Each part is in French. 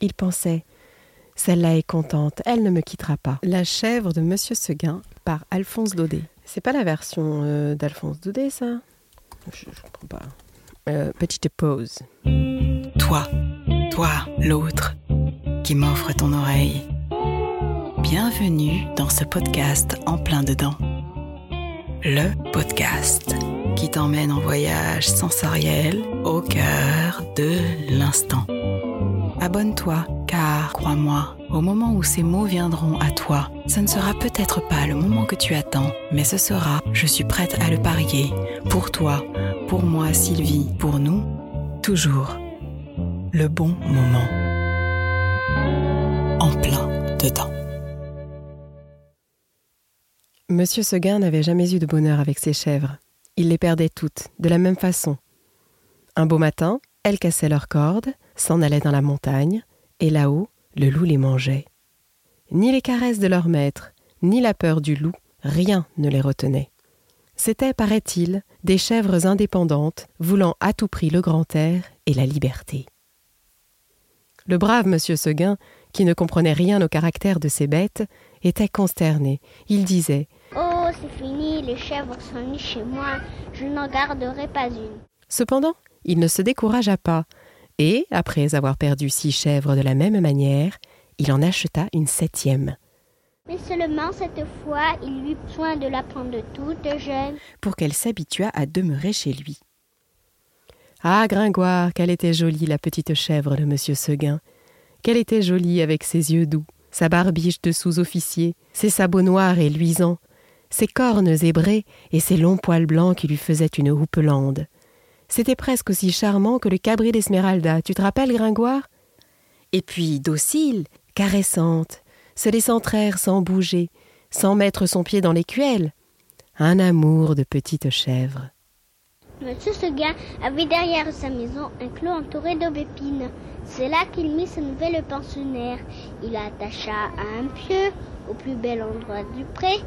Il pensait Celle-là est contente, elle ne me quittera pas. La chèvre de Monsieur Seguin par Alphonse Daudet. C'est pas la version euh, d'Alphonse Daudet, ça? Je ne comprends pas. Euh, petite pause. Toi, toi, l'autre, qui m'offre ton oreille. Bienvenue dans ce podcast en plein dedans. Le podcast qui t'emmène en voyage sensoriel au cœur de l'instant. Abonne-toi, car, crois-moi, au moment où ces mots viendront à toi, ce ne sera peut-être pas le moment que tu attends, mais ce sera, je suis prête à le parier, pour toi, pour moi, Sylvie, pour nous, toujours, le bon moment. En plein dedans. Monsieur Seguin n'avait jamais eu de bonheur avec ses chèvres. Il les perdait toutes, de la même façon. Un beau matin, elles cassaient leurs cordes, s'en allaient dans la montagne, et là-haut, le loup les mangeait. Ni les caresses de leur maître, ni la peur du loup, rien ne les retenait. C'étaient, paraît-il, des chèvres indépendantes, voulant à tout prix le grand air et la liberté. Le brave monsieur Seguin, qui ne comprenait rien au caractère de ces bêtes, était consterné. Il disait Oh, c'est fini, les chèvres sont chez moi, je n'en garderai pas une. Cependant, il ne se découragea pas, et, après avoir perdu six chèvres de la même manière, il en acheta une septième. Mais seulement cette fois, il eut soin de la prendre toute jeune. Pour qu'elle s'habituât à demeurer chez lui. Ah, Gringoire, qu'elle était jolie, la petite chèvre de monsieur Seguin. Qu'elle était jolie avec ses yeux doux, sa barbiche de sous-officier, ses sabots noirs et luisants, ses cornes zébrées et ses longs poils blancs qui lui faisaient une houppelande. C'était presque aussi charmant que le cabri d'Esmeralda. Tu te rappelles, Gringoire? Et puis docile, caressante, se laissant traire sans bouger, sans mettre son pied dans l'écuelle. Un amour de petite chèvre. Monsieur Seguin avait derrière sa maison un clos entouré d'aubépines. C'est là qu'il mit sa nouvelle pensionnaire. Il attacha à un pieu, au plus bel endroit du pré,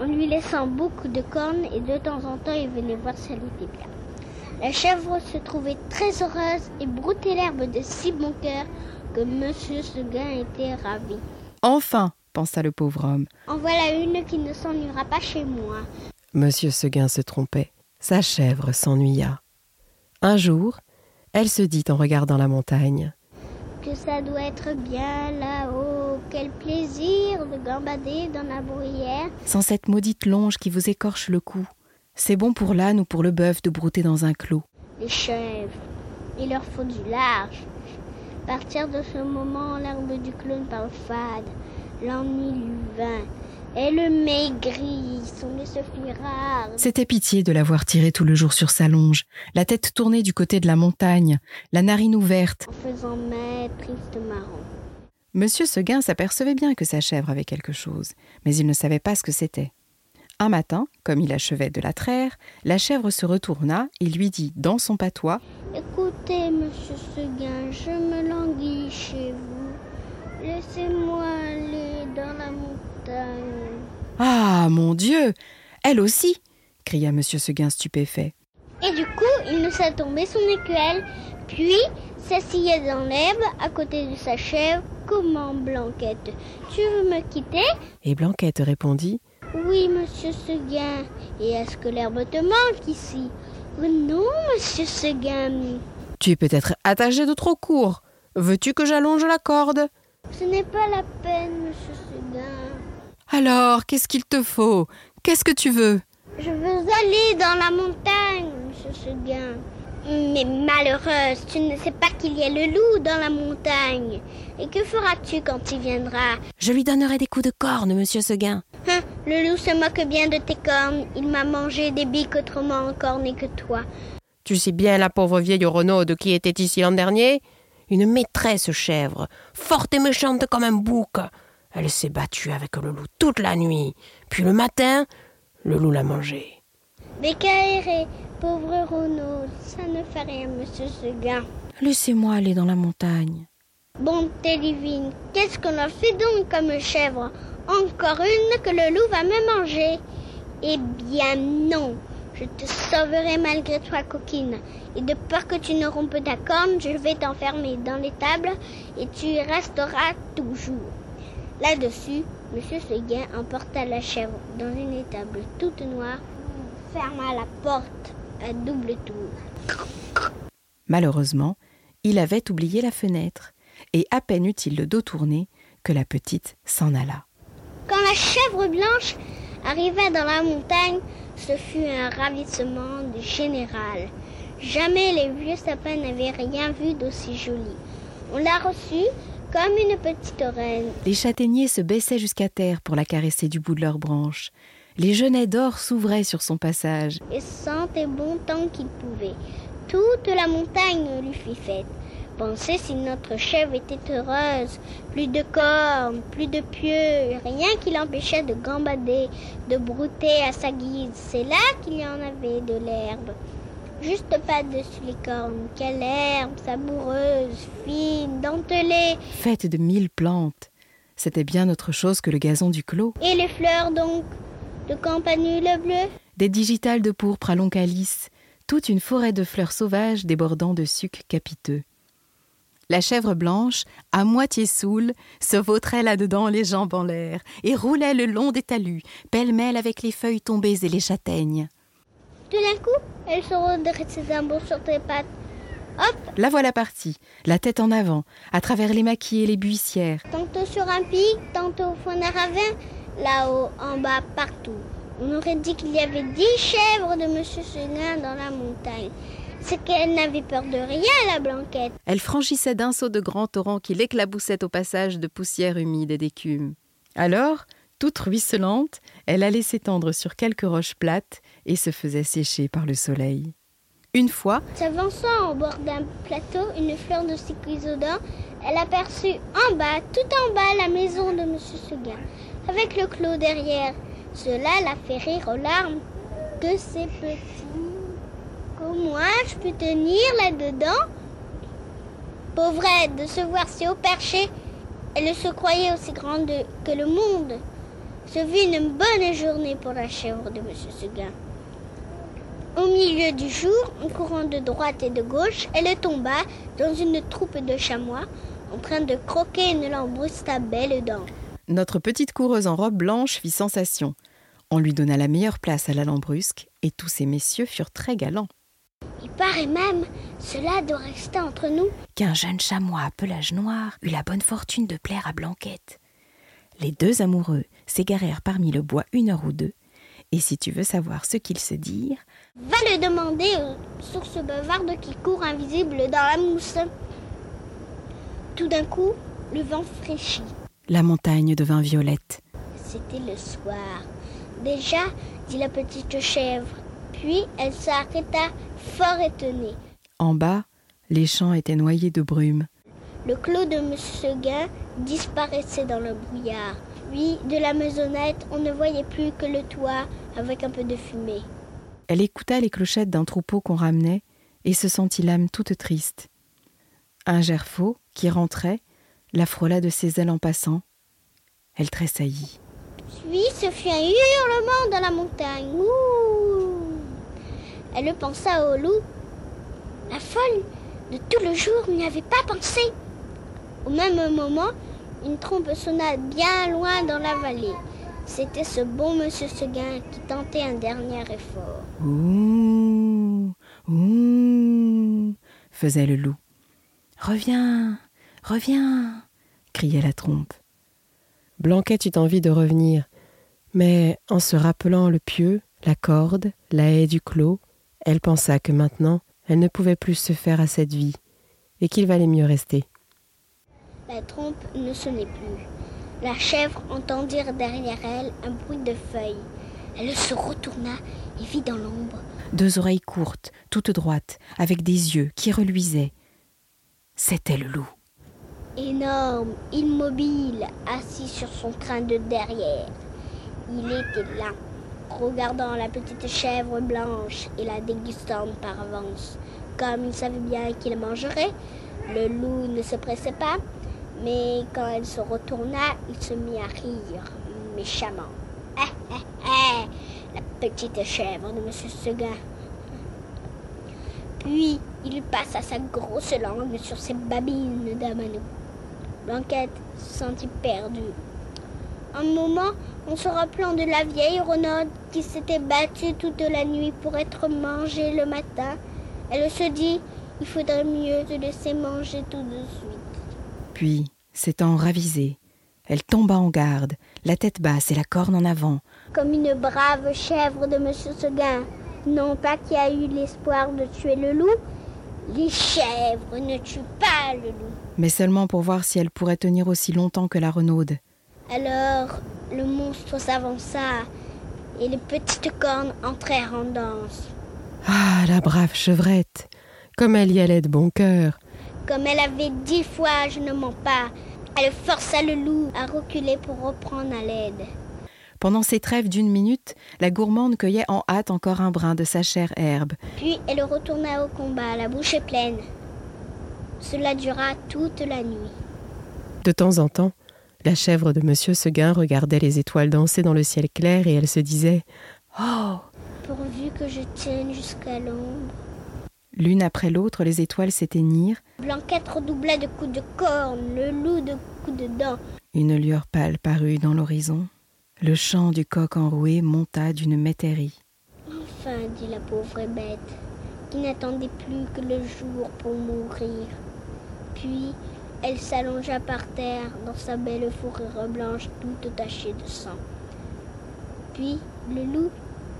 en lui laissant beaucoup de cornes et de temps en temps il venait voir si elle était bien. La chèvre se trouvait très heureuse et broutait l'herbe de si bon cœur que Monsieur Seguin était ravi. Enfin, pensa le pauvre homme. En voilà une qui ne s'ennuiera pas chez moi. Monsieur Seguin se trompait. Sa chèvre s'ennuya. Un jour, elle se dit en regardant la montagne. Que ça doit être bien là-haut. Quel plaisir de gambader dans la bruyère. Sans cette maudite longe qui vous écorche le cou. C'est bon pour l'âne ou pour le bœuf de brouter dans un clos. Les chèvres, il leur faut du large. Partir de ce moment, l'herbe du clone parle fade. L'ennui lui vint. Elle maigrit, son nez se rare. C'était pitié de l'avoir tiré tout le jour sur sa longe, la tête tournée du côté de la montagne, la narine ouverte. En faisant maître triste marron. Monsieur Seguin s'apercevait bien que sa chèvre avait quelque chose, mais il ne savait pas ce que c'était. Un matin, comme il achevait de la traire, la chèvre se retourna et lui dit dans son patois Écoutez, monsieur Seguin, je me languis chez vous. Laissez-moi aller dans la montagne. Ah, mon Dieu Elle aussi cria monsieur Seguin stupéfait. Et du coup, il laissa tomber son écuelle, puis s'asseyait dans l'herbe à côté de sa chèvre. Comment, Blanquette? Tu veux me quitter? Et Blanquette répondit Oui, monsieur Seguin. Et est-ce que l'herbe te manque ici? Oh non, monsieur Seguin. Tu es peut-être attaché de trop court. Veux-tu que j'allonge la corde? Ce n'est pas la peine, monsieur Seguin. Alors, qu'est-ce qu'il te faut? Qu'est-ce que tu veux? Je veux aller dans la montagne, monsieur Seguin. Mais malheureuse, tu ne sais pas qu'il y a le loup dans la montagne. Et que feras-tu quand il viendra? Je lui donnerai des coups de corne, monsieur Seguin. Hein, le loup se moque bien de tes cornes. Il m'a mangé des biques autrement encornées que toi. Tu sais bien la pauvre vieille Renaud qui était ici l'an dernier? Une maîtresse chèvre, forte et méchante comme un bouc. Elle s'est battue avec le loup toute la nuit. Puis le matin, le loup l'a mangée. Mais qu'aéré, pauvre Renaud, ça ne fait rien, monsieur Seguin. Laissez-moi aller dans la montagne. Bonté divine, qu'est-ce qu'on a fait donc comme chèvre? Encore une que le loup va me manger Eh bien non, Je te sauverai malgré toi, coquine. Et de peur que tu ne rompes ta corne, je vais t'enfermer dans l'étable et tu y resteras toujours. Là-dessus, Monsieur Seguin emporta la chèvre dans une étable toute noire, ferma la porte à double tour. Malheureusement, il avait oublié la fenêtre, et à peine eut-il le dos tourné que la petite s'en alla. Quand la chèvre blanche arriva dans la montagne, ce fut un ravissement général. Jamais les vieux sapins n'avaient rien vu d'aussi joli. On l'a reçue comme une petite reine. Les châtaigniers se baissaient jusqu'à terre pour la caresser du bout de leurs branches. Les genêts d'or s'ouvraient sur son passage. Et sentait bon tant qu'il pouvait. Toute la montagne lui fit fête. Pensez si notre chèvre était heureuse. Plus de cornes, plus de pieux, rien qui l'empêchait de gambader, de brouter à sa guise. C'est là qu'il y en avait de l'herbe. Juste pas dessus les cornes. Quelle herbe savoureuse, fine, dentelée. Faite de mille plantes. C'était bien autre chose que le gazon du clos. Et les fleurs donc De campanule bleue Des digitales de pourpre à long calice. Toute une forêt de fleurs sauvages débordant de sucs capiteux. La chèvre blanche, à moitié saoule, se vautrait là-dedans les jambes en l'air et roulait le long des talus, pêle-mêle avec les feuilles tombées et les châtaignes. Tout d'un coup, elle se redressait d'un bond sur tes pattes. Hop La voilà partie, la tête en avant, à travers les maquis et les buissières. Tantôt sur un pic, tantôt au fond d'un ravin, là-haut, en bas, partout. On aurait dit qu'il y avait dix chèvres de Monsieur Seguin dans la montagne. C'est qu'elle n'avait peur de rien, la blanquette. Elle franchissait d'un saut de grands torrents qui l'éclaboussaient au passage de poussière humide et d'écume. Alors, toute ruisselante, elle allait s'étendre sur quelques roches plates et se faisait sécher par le soleil. Une fois, s'avançant au bord d'un plateau, une fleur de cyclisodon, elle aperçut en bas, tout en bas, la maison de Monsieur Seguin, avec le clos derrière. Cela la fait rire aux larmes. Que c'est petit. Comment je peux tenir là-dedans Pauvrette, de se voir si haut perché, elle se croyait aussi grande que le monde. Ce fut une bonne journée pour la chèvre de M. Seguin. Au milieu du jour, en courant de droite et de gauche, elle tomba dans une troupe de chamois en train de croquer une lambrouste à belles dents. Notre petite coureuse en robe blanche fit sensation. On lui donna la meilleure place à la lambrusque et tous ces messieurs furent très galants. Il paraît même, cela doit rester entre nous, qu'un jeune chamois à pelage noir eut la bonne fortune de plaire à Blanquette. Les deux amoureux s'égarèrent parmi le bois une heure ou deux, et si tu veux savoir ce qu'ils se dirent, va le demander aux sources bavardes qui courent invisibles dans la mousse. Tout d'un coup, le vent fraîchit. La montagne devint violette. C'était le soir. Déjà, dit la petite chèvre. Puis elle s'arrêta fort étonnée. En bas, les champs étaient noyés de brume. Le clos de M. Seguin disparaissait dans le brouillard. Puis, de la maisonnette, on ne voyait plus que le toit avec un peu de fumée. Elle écouta les clochettes d'un troupeau qu'on ramenait et se sentit l'âme toute triste. Un gerfaut, qui rentrait, la frôla de ses ailes en passant. Elle tressaillit. Puis ce fut un hurlement dans la montagne. Ouh Elle pensa au loup. La folle de tout le jour n'y avait pas pensé. Au même moment, une trompe sonna bien loin dans la vallée. C'était ce bon monsieur Seguin qui tentait un dernier effort. Ouh, ouh, faisait le loup. Reviens, reviens, criait la trompe. Blanquette eut envie de revenir, mais en se rappelant le pieu, la corde, la haie du clos, elle pensa que maintenant elle ne pouvait plus se faire à cette vie, et qu'il valait mieux rester. La trompe ne sonnait plus. La chèvre entendit derrière elle un bruit de feuilles. Elle se retourna et vit dans l'ombre deux oreilles courtes, toutes droites, avec des yeux qui reluisaient. C'était le loup. Énorme, immobile, assis sur son train de derrière. Il était là, regardant la petite chèvre blanche et la dégustant par avance. Comme il savait bien qu'il mangerait, le loup ne se pressait pas, mais quand elle se retourna, il se mit à rire méchamment. La petite chèvre de Monsieur Seguin. Puis il passe à sa grosse langue sur ses babines d'Amano. Blanquette se sentit perdue. Un moment, en se rappelant de la vieille Renaud qui s'était battue toute la nuit pour être mangée le matin, elle se dit il faudrait mieux te laisser manger tout de suite. Puis, s'étant ravisée, elle tomba en garde, la tête basse et la corne en avant. Comme une brave chèvre de Monsieur Seguin, non pas qui a eu l'espoir de tuer le loup, les chèvres ne tuent pas le loup. Mais seulement pour voir si elle pourrait tenir aussi longtemps que la renaude. Alors le monstre s'avança et les petites cornes entrèrent en danse. Ah, la brave chevrette Comme elle y allait de bon cœur Comme elle avait dix fois je ne mens pas, elle força le loup à reculer pour reprendre haleine. Pendant ces trêves d'une minute, la gourmande cueillait en hâte encore un brin de sa chère herbe. Puis elle retourna au combat, la bouche pleine. Cela dura toute la nuit. De temps en temps, la chèvre de Monsieur Seguin regardait les étoiles danser dans le ciel clair et elle se disait Oh Pourvu que je tienne jusqu'à l'ombre. L'une après l'autre, les étoiles s'éteignirent. Blanquette redoubla de coups de corne, le loup de coups de dents. Une lueur pâle parut dans l'horizon. Le chant du coq enroué monta d'une métairie. Enfin, dit la pauvre bête, qui n'attendait plus que le jour pour mourir. Puis elle s'allongea par terre dans sa belle fourrure blanche toute tachée de sang. Puis le loup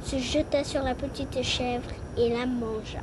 se jeta sur la petite chèvre et la mangea.